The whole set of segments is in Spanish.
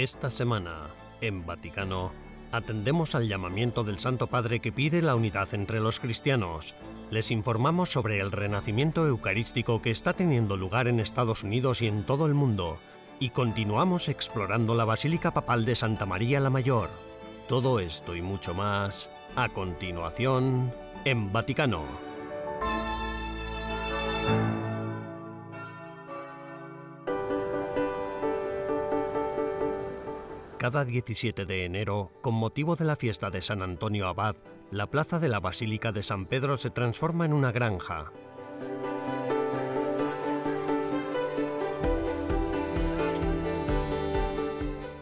Esta semana, en Vaticano, atendemos al llamamiento del Santo Padre que pide la unidad entre los cristianos. Les informamos sobre el renacimiento eucarístico que está teniendo lugar en Estados Unidos y en todo el mundo. Y continuamos explorando la Basílica Papal de Santa María la Mayor. Todo esto y mucho más, a continuación, en Vaticano. Cada 17 de enero, con motivo de la fiesta de San Antonio Abad, la plaza de la Basílica de San Pedro se transforma en una granja.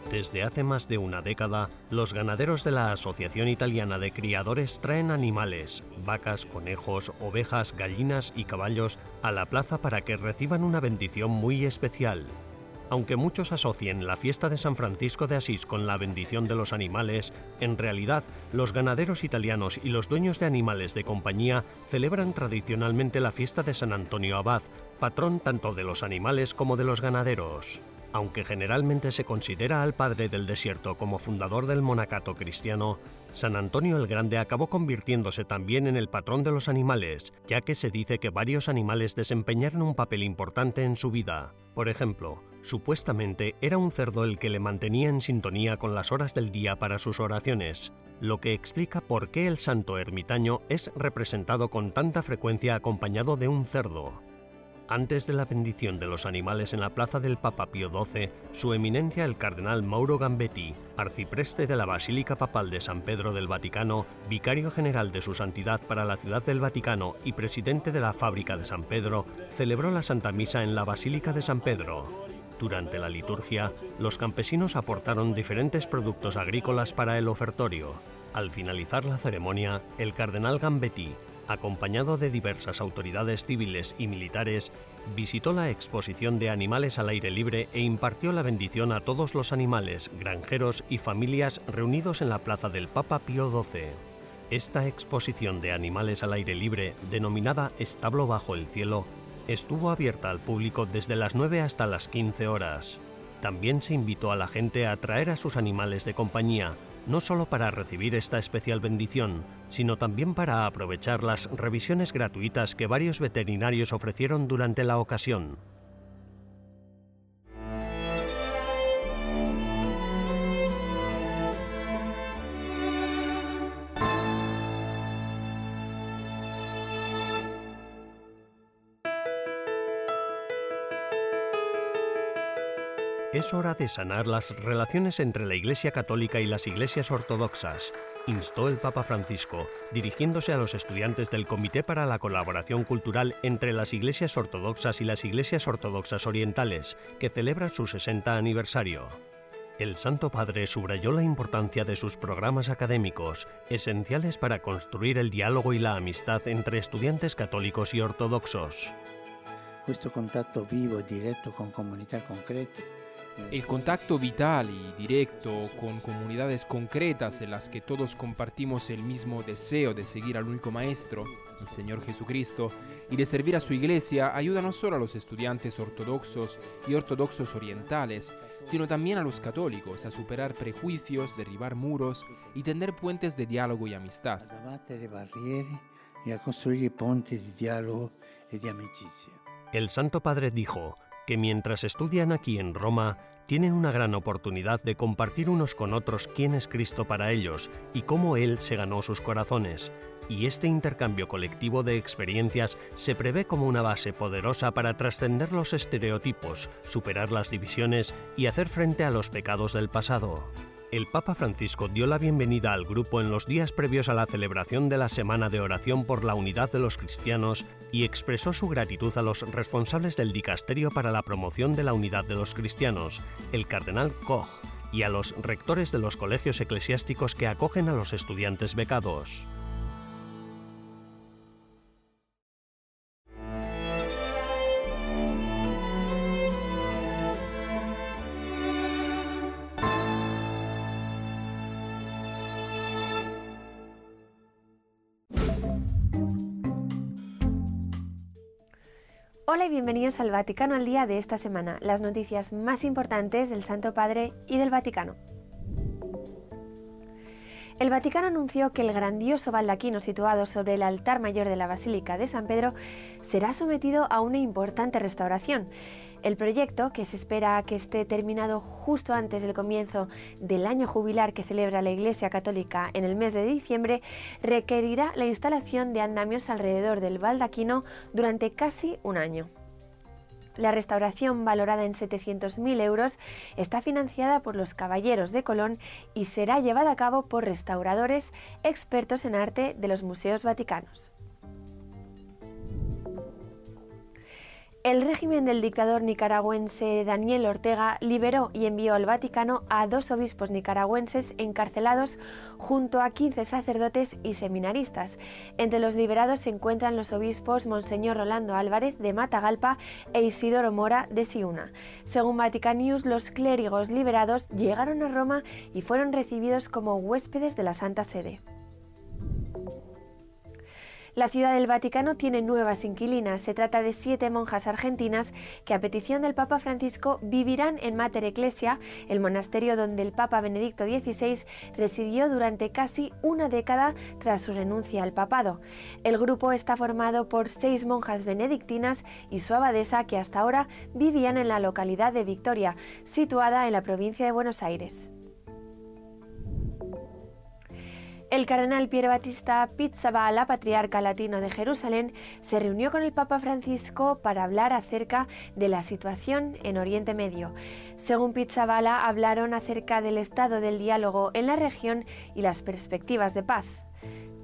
Desde hace más de una década, los ganaderos de la Asociación Italiana de Criadores traen animales, vacas, conejos, ovejas, gallinas y caballos a la plaza para que reciban una bendición muy especial. Aunque muchos asocien la fiesta de San Francisco de Asís con la bendición de los animales, en realidad los ganaderos italianos y los dueños de animales de compañía celebran tradicionalmente la fiesta de San Antonio Abad, patrón tanto de los animales como de los ganaderos. Aunque generalmente se considera al padre del desierto como fundador del monacato cristiano, San Antonio el Grande acabó convirtiéndose también en el patrón de los animales, ya que se dice que varios animales desempeñaron un papel importante en su vida. Por ejemplo, Supuestamente era un cerdo el que le mantenía en sintonía con las horas del día para sus oraciones, lo que explica por qué el santo ermitaño es representado con tanta frecuencia acompañado de un cerdo. Antes de la bendición de los animales en la plaza del Papa Pío XII, su eminencia el cardenal Mauro Gambetti, arcipreste de la Basílica Papal de San Pedro del Vaticano, vicario general de su santidad para la Ciudad del Vaticano y presidente de la Fábrica de San Pedro, celebró la Santa Misa en la Basílica de San Pedro. Durante la liturgia, los campesinos aportaron diferentes productos agrícolas para el ofertorio. Al finalizar la ceremonia, el cardenal Gambetti, acompañado de diversas autoridades civiles y militares, visitó la exposición de animales al aire libre e impartió la bendición a todos los animales, granjeros y familias reunidos en la plaza del Papa Pío XII. Esta exposición de animales al aire libre, denominada Establo bajo el cielo, estuvo abierta al público desde las 9 hasta las 15 horas. También se invitó a la gente a traer a sus animales de compañía, no solo para recibir esta especial bendición, sino también para aprovechar las revisiones gratuitas que varios veterinarios ofrecieron durante la ocasión. Es hora de sanar las relaciones entre la Iglesia Católica y las iglesias ortodoxas, instó el Papa Francisco, dirigiéndose a los estudiantes del Comité para la Colaboración Cultural entre las Iglesias Ortodoxas y las Iglesias Ortodoxas Orientales, que celebra su 60 aniversario. El Santo Padre subrayó la importancia de sus programas académicos, esenciales para construir el diálogo y la amistad entre estudiantes católicos y ortodoxos. Questo contatto vivo e diretto con comunità concrete el contacto vital y directo con comunidades concretas en las que todos compartimos el mismo deseo de seguir al único Maestro, el Señor Jesucristo, y de servir a su iglesia ayuda no solo a los estudiantes ortodoxos y ortodoxos orientales, sino también a los católicos a superar prejuicios, derribar muros y tender puentes de diálogo y amistad. y a construir pontes de diálogo y de amicizia. El Santo Padre dijo, que mientras estudian aquí en Roma, tienen una gran oportunidad de compartir unos con otros quién es Cristo para ellos y cómo Él se ganó sus corazones. Y este intercambio colectivo de experiencias se prevé como una base poderosa para trascender los estereotipos, superar las divisiones y hacer frente a los pecados del pasado el Papa Francisco dio la bienvenida al grupo en los días previos a la celebración de la Semana de Oración por la Unidad de los Cristianos y expresó su gratitud a los responsables del Dicasterio para la Promoción de la Unidad de los Cristianos, el Cardenal Koch, y a los rectores de los colegios eclesiásticos que acogen a los estudiantes becados. Bienvenidos al Vaticano al Día de esta semana, las noticias más importantes del Santo Padre y del Vaticano. El Vaticano anunció que el grandioso baldaquino situado sobre el altar mayor de la Basílica de San Pedro será sometido a una importante restauración. El proyecto, que se espera que esté terminado justo antes del comienzo del año jubilar que celebra la Iglesia Católica en el mes de diciembre, requerirá la instalación de andamios alrededor del baldaquino durante casi un año. La restauración, valorada en 700.000 euros, está financiada por los Caballeros de Colón y será llevada a cabo por restauradores expertos en arte de los museos vaticanos. El régimen del dictador nicaragüense Daniel Ortega liberó y envió al Vaticano a dos obispos nicaragüenses encarcelados junto a 15 sacerdotes y seminaristas. Entre los liberados se encuentran los obispos Monseñor Rolando Álvarez de Matagalpa e Isidoro Mora de Siuna. Según Vatican News, los clérigos liberados llegaron a Roma y fueron recibidos como huéspedes de la Santa Sede. La ciudad del Vaticano tiene nuevas inquilinas. Se trata de siete monjas argentinas que a petición del Papa Francisco vivirán en Mater Ecclesia, el monasterio donde el Papa Benedicto XVI residió durante casi una década tras su renuncia al papado. El grupo está formado por seis monjas benedictinas y su abadesa que hasta ahora vivían en la localidad de Victoria, situada en la provincia de Buenos Aires. El cardenal Piero Battista Pizzabala, patriarca latino de Jerusalén, se reunió con el Papa Francisco para hablar acerca de la situación en Oriente Medio. Según Pizzabala, hablaron acerca del estado del diálogo en la región y las perspectivas de paz.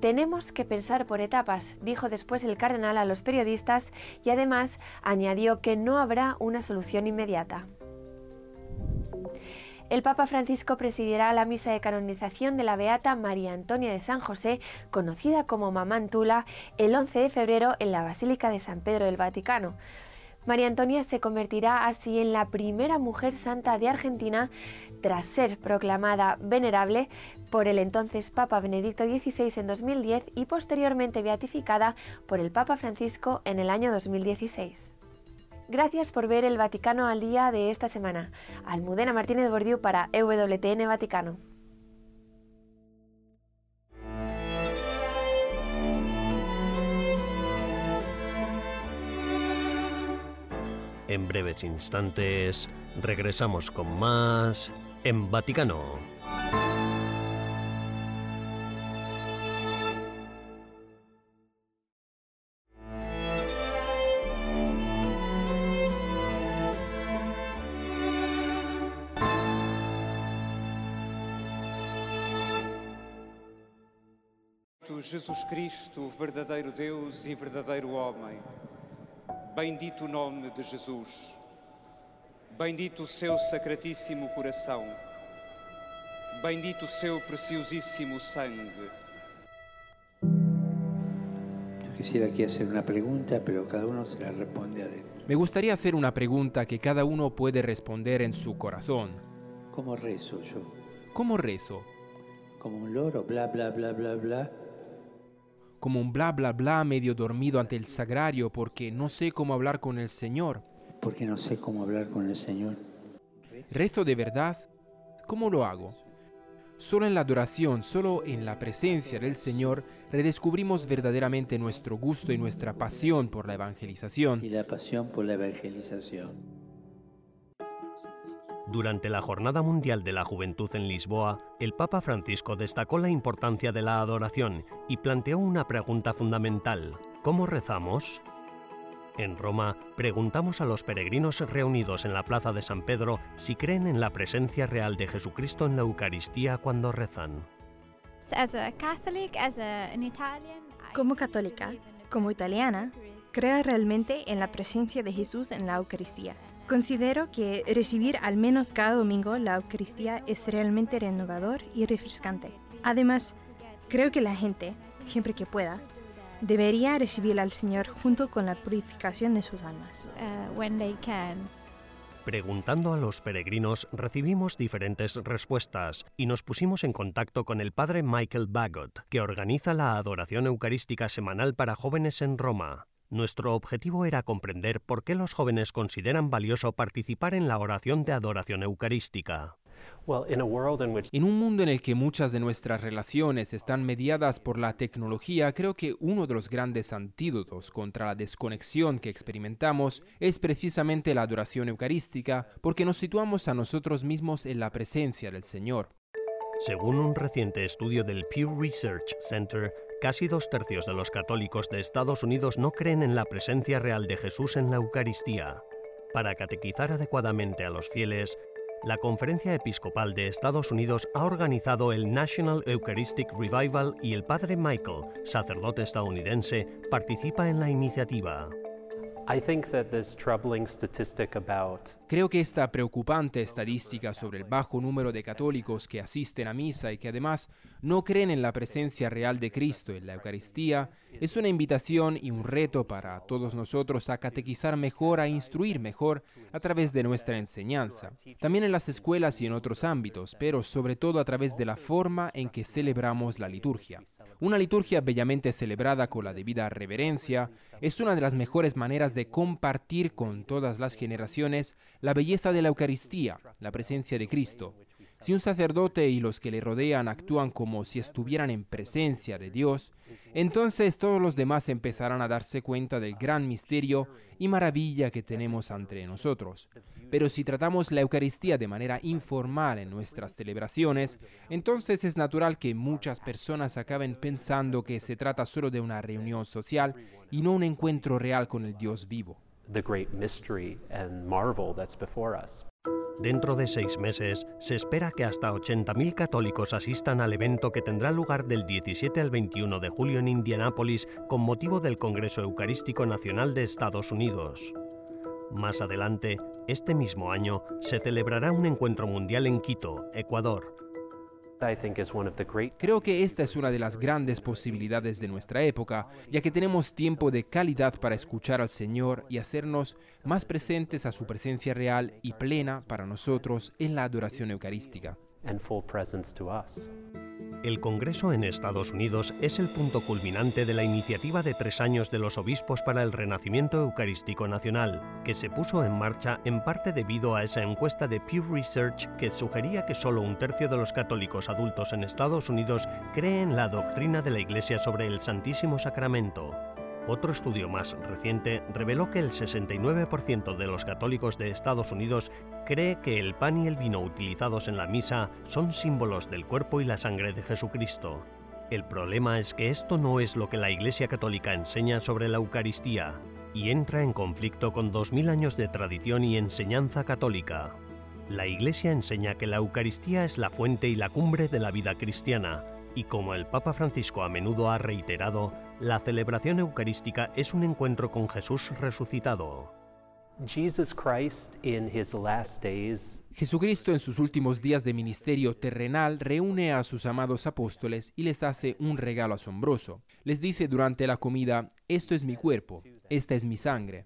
Tenemos que pensar por etapas, dijo después el cardenal a los periodistas y además añadió que no habrá una solución inmediata. El Papa Francisco presidirá la misa de canonización de la Beata María Antonia de San José, conocida como Mamá Antula, el 11 de febrero en la Basílica de San Pedro del Vaticano. María Antonia se convertirá así en la primera mujer santa de Argentina tras ser proclamada venerable por el entonces Papa Benedicto XVI en 2010 y posteriormente beatificada por el Papa Francisco en el año 2016. Gracias por ver el Vaticano al día de esta semana. Almudena Martínez Bordiú para EWTN Vaticano. En breves instantes regresamos con más en Vaticano. Jesus Cristo, verdadeiro Deus e verdadeiro homem. Bendito o nome de Jesus. Bendito o seu sacratíssimo coração. Bendito o seu preciosíssimo sangue. Quisiera aquí hacer una pregunta, pero cada uno se la responde adentro. Me gustaría hacer una pregunta que cada uno puede responder en su corazón. ¿Cómo rezo yo? ¿Cómo rezo? ¿Como un loro? Bla, bla, bla, bla, bla. Como un bla bla bla medio dormido ante el sagrario porque no sé cómo hablar con el Señor. Porque no sé cómo hablar con el Señor. ¿Rezo de verdad? ¿Cómo lo hago? Solo en la adoración, solo en la presencia del Señor, redescubrimos verdaderamente nuestro gusto y nuestra pasión por la evangelización. Y la pasión por la evangelización. Durante la Jornada Mundial de la Juventud en Lisboa, el Papa Francisco destacó la importancia de la adoración y planteó una pregunta fundamental. ¿Cómo rezamos? En Roma, preguntamos a los peregrinos reunidos en la Plaza de San Pedro si creen en la presencia real de Jesucristo en la Eucaristía cuando rezan. Como católica, como italiana, creo realmente en la presencia de Jesús en la Eucaristía. Considero que recibir al menos cada domingo la Eucaristía es realmente renovador y refrescante. Además, creo que la gente, siempre que pueda, debería recibir al Señor junto con la purificación de sus almas. Uh, Preguntando a los peregrinos recibimos diferentes respuestas y nos pusimos en contacto con el padre Michael Bagot, que organiza la adoración eucarística semanal para jóvenes en Roma. Nuestro objetivo era comprender por qué los jóvenes consideran valioso participar en la oración de adoración eucarística. En un mundo en el que muchas de nuestras relaciones están mediadas por la tecnología, creo que uno de los grandes antídotos contra la desconexión que experimentamos es precisamente la adoración eucarística, porque nos situamos a nosotros mismos en la presencia del Señor. Según un reciente estudio del Pew Research Center, casi dos tercios de los católicos de Estados Unidos no creen en la presencia real de Jesús en la Eucaristía. Para catequizar adecuadamente a los fieles, la Conferencia Episcopal de Estados Unidos ha organizado el National Eucharistic Revival y el Padre Michael, sacerdote estadounidense, participa en la iniciativa. Creo que esta preocupante estadística sobre el bajo número de católicos que asisten a misa y que además no creen en la presencia real de Cristo en la Eucaristía es una invitación y un reto para todos nosotros a catequizar mejor, a instruir mejor a través de nuestra enseñanza, también en las escuelas y en otros ámbitos, pero sobre todo a través de la forma en que celebramos la liturgia. Una liturgia bellamente celebrada con la debida reverencia es una de las mejores maneras de compartir con todas las generaciones la belleza de la Eucaristía, la presencia de Cristo. Si un sacerdote y los que le rodean actúan como si estuvieran en presencia de Dios, entonces todos los demás empezarán a darse cuenta del gran misterio y maravilla que tenemos entre nosotros. Pero si tratamos la Eucaristía de manera informal en nuestras celebraciones, entonces es natural que muchas personas acaben pensando que se trata solo de una reunión social y no un encuentro real con el Dios vivo. Dentro de seis meses, se espera que hasta 80.000 católicos asistan al evento que tendrá lugar del 17 al 21 de julio en Indianápolis con motivo del Congreso Eucarístico Nacional de Estados Unidos. Más adelante, este mismo año, se celebrará un encuentro mundial en Quito, Ecuador, Creo que esta es una de las grandes posibilidades de nuestra época, ya que tenemos tiempo de calidad para escuchar al Señor y hacernos más presentes a su presencia real y plena para nosotros en la adoración eucarística. El Congreso en Estados Unidos es el punto culminante de la iniciativa de tres años de los obispos para el Renacimiento Eucarístico Nacional, que se puso en marcha en parte debido a esa encuesta de Pew Research que sugería que solo un tercio de los católicos adultos en Estados Unidos creen la doctrina de la Iglesia sobre el Santísimo Sacramento. Otro estudio más reciente reveló que el 69% de los católicos de Estados Unidos cree que el pan y el vino utilizados en la misa son símbolos del cuerpo y la sangre de Jesucristo. El problema es que esto no es lo que la Iglesia Católica enseña sobre la Eucaristía y entra en conflicto con 2000 años de tradición y enseñanza católica. La Iglesia enseña que la Eucaristía es la fuente y la cumbre de la vida cristiana, y como el Papa Francisco a menudo ha reiterado, la celebración eucarística es un encuentro con Jesús resucitado. Jesucristo en sus últimos días de ministerio terrenal reúne a sus amados apóstoles y les hace un regalo asombroso. Les dice durante la comida, esto es mi cuerpo, esta es mi sangre.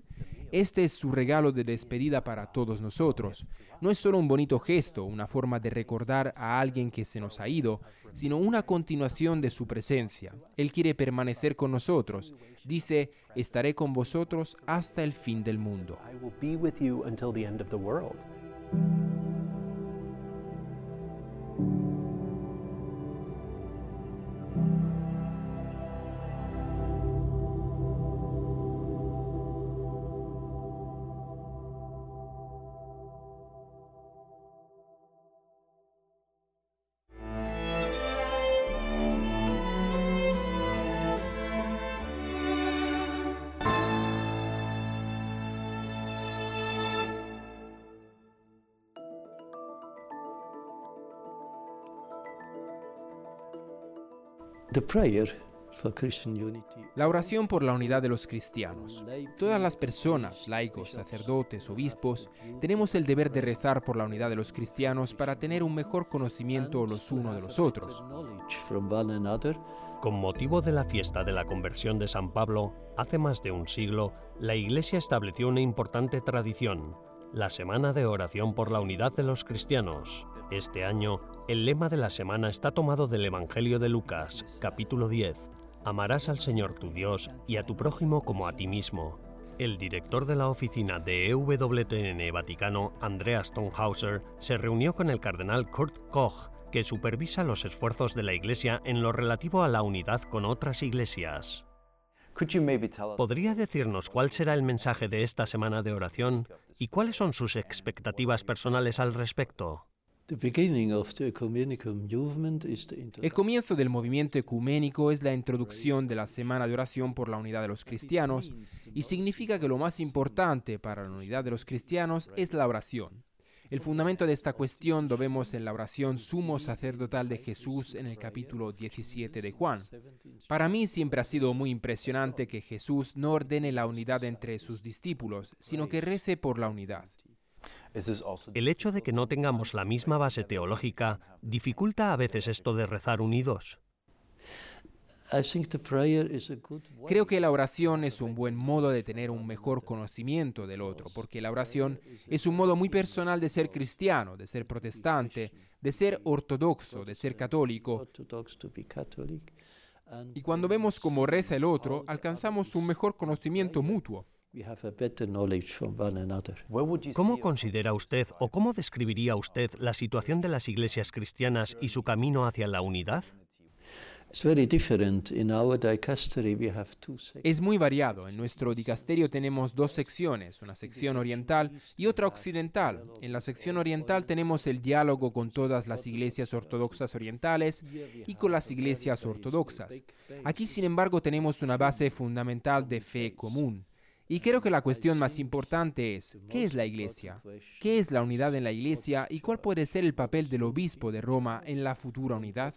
Este es su regalo de despedida para todos nosotros. No es solo un bonito gesto, una forma de recordar a alguien que se nos ha ido, sino una continuación de su presencia. Él quiere permanecer con nosotros. Dice, estaré con vosotros hasta el fin del mundo. La oración por la unidad de los cristianos. Todas las personas, laicos, sacerdotes, obispos, tenemos el deber de rezar por la unidad de los cristianos para tener un mejor conocimiento los unos de los otros. Con motivo de la fiesta de la conversión de San Pablo, hace más de un siglo, la Iglesia estableció una importante tradición, la Semana de Oración por la Unidad de los Cristianos. Este año, el lema de la semana está tomado del Evangelio de Lucas, capítulo 10. Amarás al Señor tu Dios y a tu prójimo como a ti mismo. El director de la oficina de EWTN Vaticano, Andreas Stonehauser, se reunió con el cardenal Kurt Koch, que supervisa los esfuerzos de la Iglesia en lo relativo a la unidad con otras iglesias. ¿Podría decirnos cuál será el mensaje de esta semana de oración y cuáles son sus expectativas personales al respecto? El comienzo del movimiento ecuménico es la introducción de la Semana de Oración por la Unidad de los Cristianos y significa que lo más importante para la unidad de los cristianos es la oración. El fundamento de esta cuestión lo vemos en la oración sumo sacerdotal de Jesús en el capítulo 17 de Juan. Para mí siempre ha sido muy impresionante que Jesús no ordene la unidad entre sus discípulos, sino que rece por la unidad. El hecho de que no tengamos la misma base teológica dificulta a veces esto de rezar unidos. Creo que la oración es un buen modo de tener un mejor conocimiento del otro, porque la oración es un modo muy personal de ser cristiano, de ser protestante, de ser ortodoxo, de ser católico. Y cuando vemos cómo reza el otro, alcanzamos un mejor conocimiento mutuo. ¿Cómo considera usted o cómo describiría usted la situación de las iglesias cristianas y su camino hacia la unidad? Es muy variado. En nuestro dicasterio tenemos dos secciones, una sección oriental y otra occidental. En la sección oriental tenemos el diálogo con todas las iglesias ortodoxas orientales y con las iglesias ortodoxas. Aquí, sin embargo, tenemos una base fundamental de fe común. Y creo que la cuestión más importante es, ¿qué es la Iglesia? ¿Qué es la unidad en la Iglesia y cuál puede ser el papel del obispo de Roma en la futura unidad?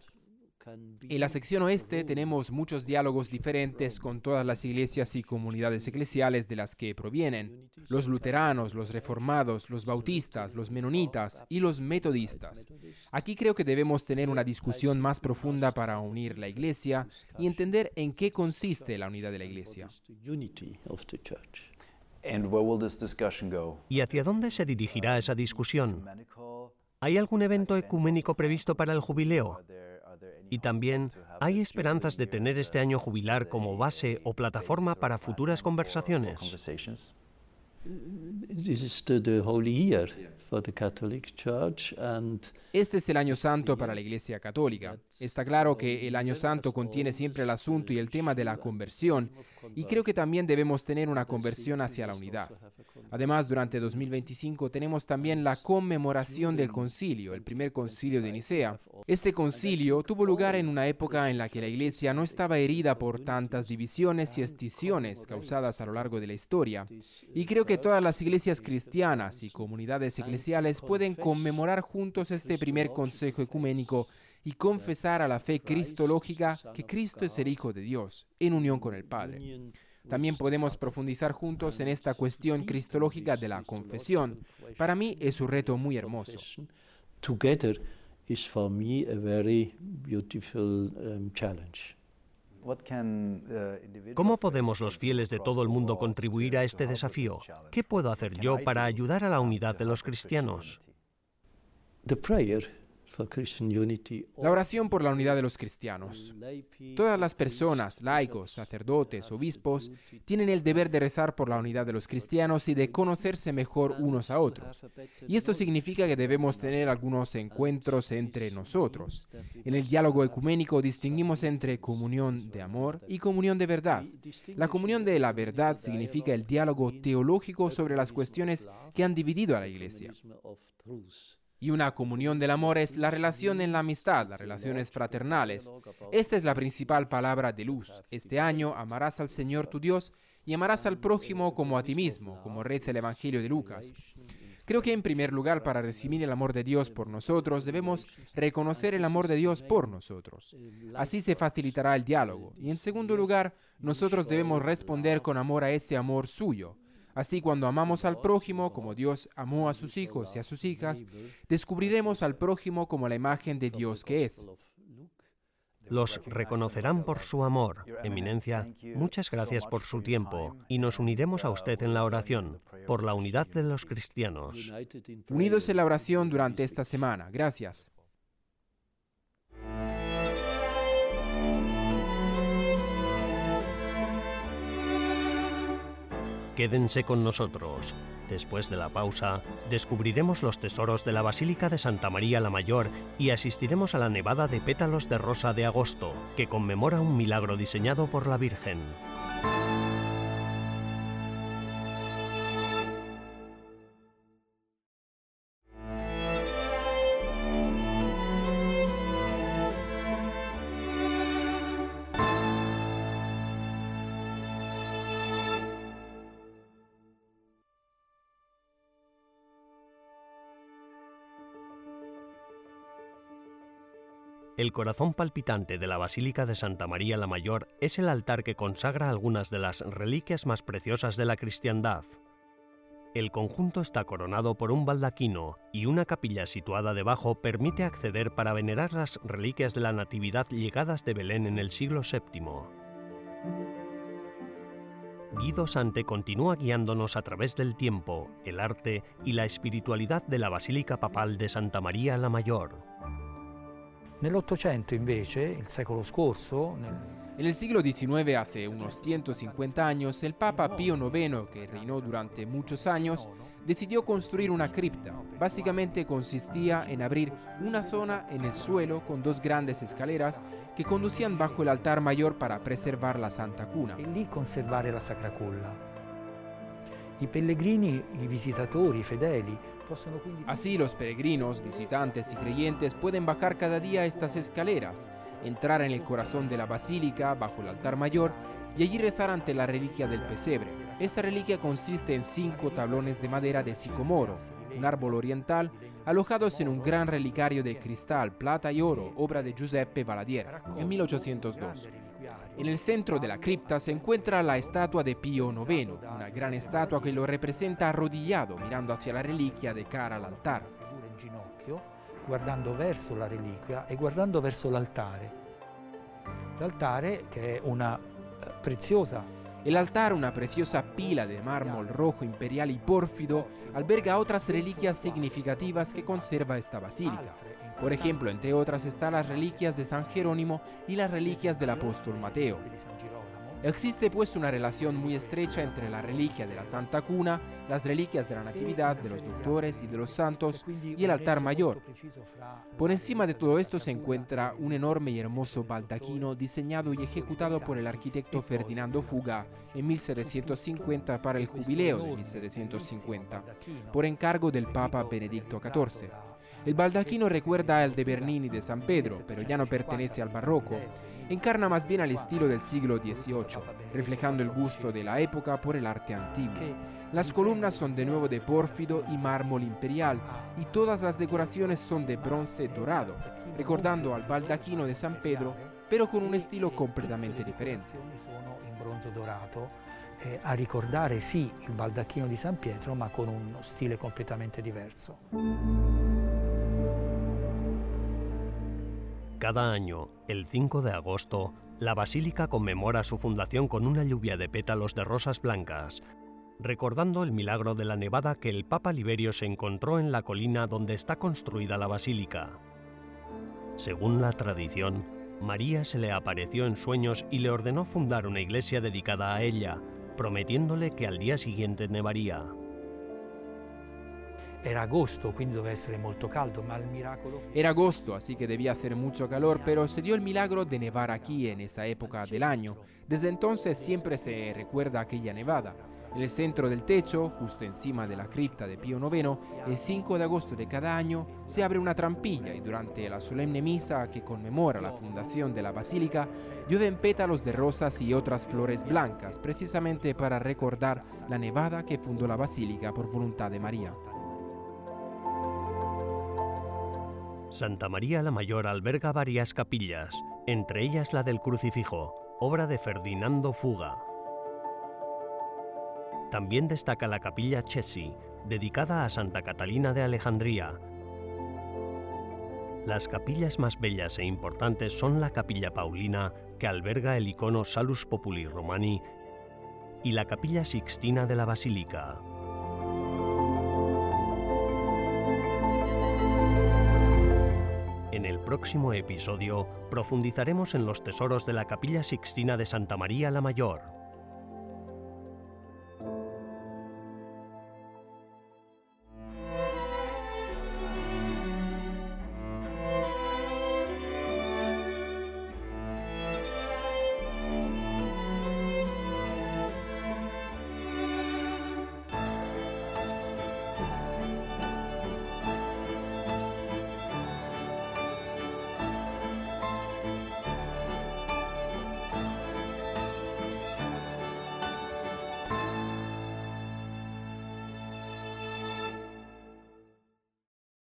En la sección oeste tenemos muchos diálogos diferentes con todas las iglesias y comunidades eclesiales de las que provienen, los luteranos, los reformados, los bautistas, los menonitas y los metodistas. Aquí creo que debemos tener una discusión más profunda para unir la iglesia y entender en qué consiste la unidad de la iglesia. ¿Y hacia dónde se dirigirá esa discusión? ¿Hay algún evento ecuménico previsto para el jubileo? Y también, ¿hay esperanzas de tener este año jubilar como base o plataforma para futuras conversaciones? Este es el año santo para la Iglesia Católica. Está claro que el año santo contiene siempre el asunto y el tema de la conversión, y creo que también debemos tener una conversión hacia la unidad. Además, durante 2025 tenemos también la conmemoración del concilio, el primer concilio de Nicea. Este concilio tuvo lugar en una época en la que la Iglesia no estaba herida por tantas divisiones y escisiones causadas a lo largo de la historia, y creo que todas las iglesias cristianas y comunidades eclesiales pueden conmemorar juntos este primer consejo ecuménico y confesar a la fe cristológica que Cristo es el Hijo de Dios, en unión con el Padre. También podemos profundizar juntos en esta cuestión cristológica de la confesión. Para mí es un reto muy hermoso. Together is for me a very beautiful um. ¿Cómo podemos los fieles de todo el mundo contribuir a este desafío? ¿Qué puedo hacer yo para ayudar a la unidad de los cristianos? La oración por la unidad de los cristianos. Todas las personas, laicos, sacerdotes, obispos, tienen el deber de rezar por la unidad de los cristianos y de conocerse mejor unos a otros. Y esto significa que debemos tener algunos encuentros entre nosotros. En el diálogo ecuménico distinguimos entre comunión de amor y comunión de verdad. La comunión de la verdad significa el diálogo teológico sobre las cuestiones que han dividido a la Iglesia. Y una comunión del amor es la relación en la amistad, las relaciones fraternales. Esta es la principal palabra de luz. Este año amarás al Señor tu Dios y amarás al prójimo como a ti mismo, como reza el Evangelio de Lucas. Creo que en primer lugar, para recibir el amor de Dios por nosotros, debemos reconocer el amor de Dios por nosotros. Así se facilitará el diálogo. Y en segundo lugar, nosotros debemos responder con amor a ese amor suyo. Así cuando amamos al prójimo como Dios amó a sus hijos y a sus hijas, descubriremos al prójimo como la imagen de Dios que es. Los reconocerán por su amor. Eminencia, muchas gracias por su tiempo y nos uniremos a usted en la oración por la unidad de los cristianos. Unidos en la oración durante esta semana. Gracias. Quédense con nosotros. Después de la pausa, descubriremos los tesoros de la Basílica de Santa María la Mayor y asistiremos a la nevada de pétalos de rosa de agosto, que conmemora un milagro diseñado por la Virgen. El corazón palpitante de la Basílica de Santa María la Mayor es el altar que consagra algunas de las reliquias más preciosas de la cristiandad. El conjunto está coronado por un baldaquino y una capilla situada debajo permite acceder para venerar las reliquias de la Natividad llegadas de Belén en el siglo VII. Guido Sante continúa guiándonos a través del tiempo, el arte y la espiritualidad de la Basílica Papal de Santa María la Mayor. Nell'Ottocento invece, il secolo scorso, En el siglo XIX, hace unos 150 años, el Papa Pío IX, que reinó durante muchos años, decidió construir una cripta. Básicamente consistía en abrir una zona en el suelo con dos grandes escaleras que conducían bajo el altar mayor para preservar la Santa Cuna. e lì conservare la Sacra Culla. Así los peregrinos, visitantes y creyentes pueden bajar cada día estas escaleras, entrar en el corazón de la basílica bajo el altar mayor y allí rezar ante la reliquia del pesebre. Esta reliquia consiste en cinco tablones de madera de sicomoro, un árbol oriental, alojados en un gran relicario de cristal, plata y oro, obra de Giuseppe Valadiera, en 1802. En el centro de la cripta se encuentra la estatua de Pío IX, una gran estatua que lo representa arrodillado, mirando hacia la reliquia de cara al altar. guardando verso la reliquia e guardando verso l'altare. L'altare che è una eh, preziosa El altar, una preciosa pila de mármol rojo imperial y pórfido, alberga otras reliquias significativas que conserva esta basílica. Por ejemplo, entre otras están las reliquias de San Jerónimo y las reliquias del apóstol Mateo. Existe pues una relación muy estrecha entre la reliquia de la Santa Cuna, las reliquias de la Natividad, de los doctores y de los santos, y el altar mayor. Por encima de todo esto se encuentra un enorme y hermoso baldaquino diseñado y ejecutado por el arquitecto Ferdinando Fuga en 1750 para el jubileo de 1750, por encargo del Papa Benedicto XIV. El baldaquino recuerda al de Bernini de San Pedro, pero ya no pertenece al barroco. Encarna más bien al estilo del siglo XVIII, reflejando el gusto de la época por el arte antiguo. Las columnas son de nuevo de pórfido y mármol imperial y todas las decoraciones son de bronce dorado, recordando al baldaquino de San Pedro, pero con un estilo completamente diferente. eh, a ricordare sì il baldacchino di San Pietro ma con uno stile completamente diverso. Cada año, el 5 de agosto, la basílica conmemora su fundación con una lluvia de pétalos de rosas blancas, recordando el milagro de la nevada que el Papa Liberio se encontró en la colina donde está construida la basílica. Según la tradición, María se le apareció en sueños y le ordenó fundar una iglesia dedicada a ella, prometiéndole que al día siguiente nevaría. Era agosto, quindi doveva essere molto caldo, ma il miracolo Era agosto, así que debía hacer mucho calor, pero se dio el milagro de nevar aquí en esa época del año. Desde entonces siempre se recuerda aquella nevada. En el centro del techo, justo encima de la cripta de Pío IX, el 5 de agosto de cada año se abre una trampilla y durante la solemne misa que conmemora la fundación de la basílica, llueven pétalos de rosas y otras flores blancas, precisamente para recordar la nevada que fundó la basílica por voluntad de María. Santa María la Mayor alberga varias capillas, entre ellas la del Crucifijo, obra de Ferdinando Fuga. También destaca la capilla Chessi, dedicada a Santa Catalina de Alejandría. Las capillas más bellas e importantes son la capilla Paulina, que alberga el icono Salus Populi Romani, y la capilla Sixtina de la Basílica. Próximo episodio profundizaremos en los tesoros de la capilla Sixtina de Santa María la Mayor.